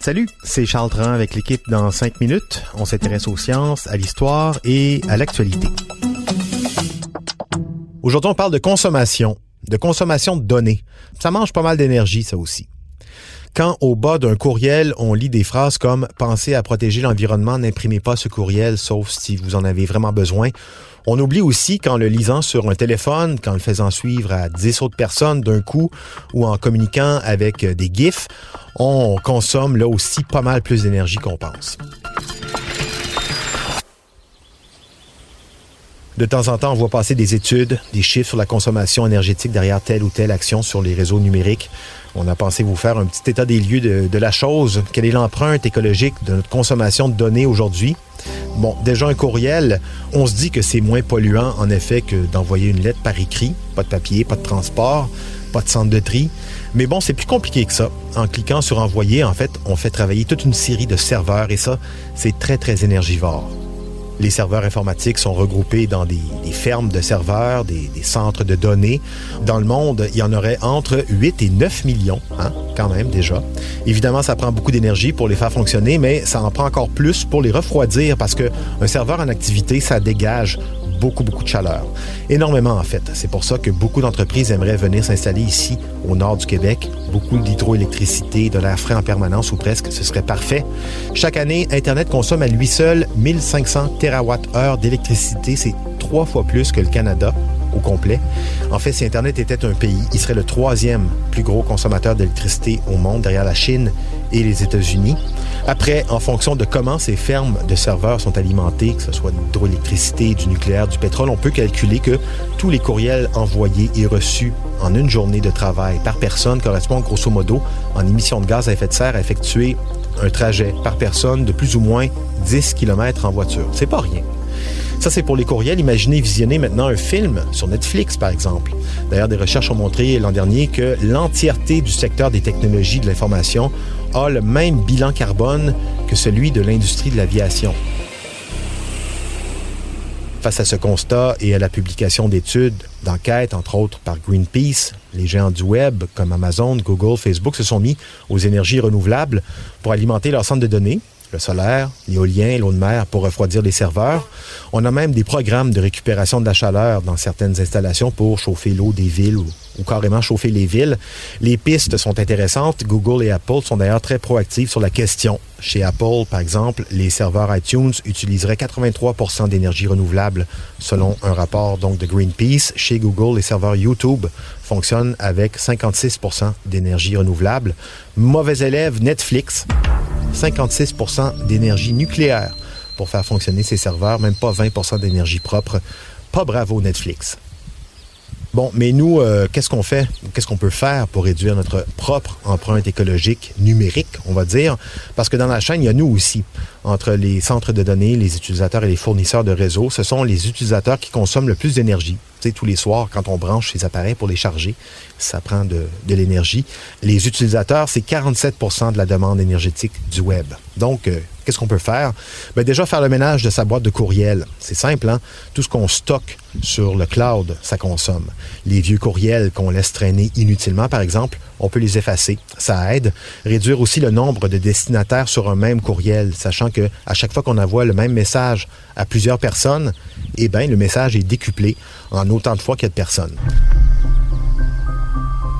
Salut, c'est Charles Tran avec l'équipe dans 5 minutes. On s'intéresse aux sciences, à l'histoire et à l'actualité. Aujourd'hui, on parle de consommation, de consommation de données. Ça mange pas mal d'énergie, ça aussi. Quand au bas d'un courriel, on lit des phrases comme Pensez à protéger l'environnement, n'imprimez pas ce courriel, sauf si vous en avez vraiment besoin. On oublie aussi qu'en le lisant sur un téléphone, qu'en le faisant suivre à 10 autres personnes d'un coup ou en communiquant avec des GIFs, on consomme là aussi pas mal plus d'énergie qu'on pense. De temps en temps, on voit passer des études, des chiffres sur la consommation énergétique derrière telle ou telle action sur les réseaux numériques. On a pensé vous faire un petit état des lieux de, la chose. Quelle est l'empreinte écologique de notre consommation de données aujourd'hui? Bon, déjà un courriel, on se dit que c'est moins polluant en effet que d'envoyer une lettre par écrit. Pas de papier, pas de transport, pas de centre de tri. Mais bon, c'est plus compliqué que ça. En cliquant sur envoyer, en fait, on fait travailler toute une série de serveurs et ça, c'est très, très énergivore. Les serveurs informatiques sont regroupés dans des, fermes de serveurs, des, centres de données. Dans le monde, il y en aurait entre 8 et 9 millions, hein, quand même déjà. Évidemment, ça prend beaucoup d'énergie pour les faire fonctionner, mais ça en prend encore plus pour les refroidir parce qu'un serveur en activité, ça dégage beaucoup, beaucoup de chaleur. Énormément, en fait. C'est pour ça que beaucoup d'entreprises aimeraient venir s'installer ici, au nord du Québec. Beaucoup d'hydroélectricité, de l'air frais en permanence ou presque, ce serait parfait. Chaque année, Internet consomme à lui seul 1500 TWh d'électricité. C'est trois fois plus que le Canada En fait, si Internet était un pays, il serait le troisième plus gros consommateur d'électricité au monde, derrière la Chine et les États-Unis. Après, en fonction de comment ces fermes de serveurs sont alimentées, que ce soit d'hydroélectricité, du nucléaire, du pétrole, on peut calculer que tous les courriels envoyés et reçus en une journée de travail par personne correspondent grosso modo en émissions de gaz à effet de serre à effectuer un trajet par personne de plus ou moins 10 km en voiture. C'est pas rien. Ça, c'est pour les courriels. Imaginez visionner maintenant un film sur Netflix, par exemple. D'ailleurs, des recherches ont montré l'an dernier que l'entièreté du secteur des technologies de l'information a le même bilan carbone que celui de l'industrie de l'aviation. Face à ce constat et à la publication d'études, d'enquêtes, entre autres par Greenpeace, les géants du web comme Amazon, Google, Facebook se sont mis aux énergies renouvelables pour alimenter leurs centres de données, le solaire, l'éolien, l'eau de mer pour refroidir les serveurs. On a même des programmes de récupération de la chaleur dans certaines installations pour chauffer l'eau des villes ou, carrément chauffer les villes. Les pistes sont intéressantes. Google et Apple sont d'ailleurs très proactifs sur la question. Chez Apple, par exemple, les serveurs iTunes utiliseraient 83 d'énergie renouvelable selon un rapport donc de Greenpeace. Chez Google, les serveurs YouTube fonctionnent avec 56 d'énergie renouvelable. Mauvais élève, Netflix 56% d'énergie nucléaire pour faire fonctionner ses serveurs, même pas 20% d'énergie propre. Pas bravo Netflix. Bon, mais nous, euh, qu'est-ce qu'on fait? Qu'est-ce qu'on peut faire pour réduire notre propre empreinte écologique numérique, on va dire? Parce que dans la chaîne, il y a nous aussi. Entre les centres de données, les utilisateurs et les fournisseurs de réseaux, ce sont les utilisateurs qui consomment le plus d'énergie. Tu sais, tous les soirs, quand on branche ces appareils pour les charger, ça prend de, l'énergie. Les utilisateurs, c'est 47% de la demande énergétique du web. Donc, euh, Qu'est-ce qu'on peut faire? Bien, déjà, faire le ménage de sa boîte de courriel. C'est simple, hein? Tout ce qu'on stocke sur le cloud, ça consomme. Les vieux courriels qu'on laisse traîner inutilement, par exemple, on peut les effacer. Ça aide. Réduire aussi le nombre de destinataires sur un même courriel, sachant que à chaque fois qu'on envoie le même message à plusieurs personnes, eh bien, le message est décuplé en autant de fois qu'il y a de personnes.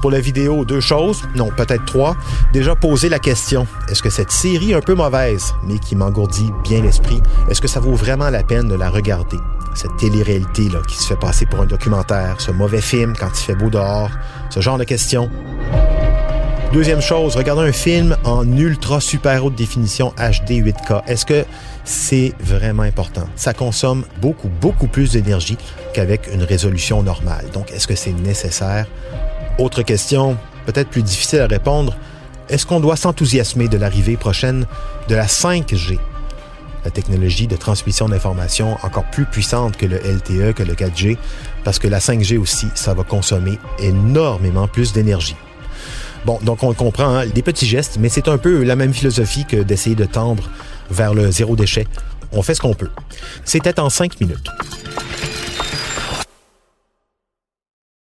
Pour la vidéo, deux choses, non, peut-être trois. Déjà, poser la question, est-ce que cette série un peu mauvaise, mais qui m'engourdit bien l'esprit, est-ce que ça vaut vraiment la peine de la regarder? Cette télé-réalité là, qui se fait passer pour un documentaire, ce mauvais film quand il fait beau dehors, ce genre de questions. Deuxième chose, regarder un film en ultra super haute définition HD 8K. Est-ce que c'est vraiment important? Ça consomme beaucoup, beaucoup plus d'énergie qu'avec une résolution normale. Donc, est-ce que c'est nécessaire? Autre question, peut-être plus difficile à répondre, est-ce qu'on doit s'enthousiasmer de l'arrivée prochaine de la 5G, la technologie de transmission d'informations encore plus puissante que le LTE, que le 4G, parce que la 5G aussi, ça va consommer énormément plus d'énergie. Bon, donc on comprend, hein, des petits gestes, mais c'est un peu la même philosophie que d'essayer de tendre vers le zéro déchet. On fait ce qu'on peut. C'était en cinq minutes.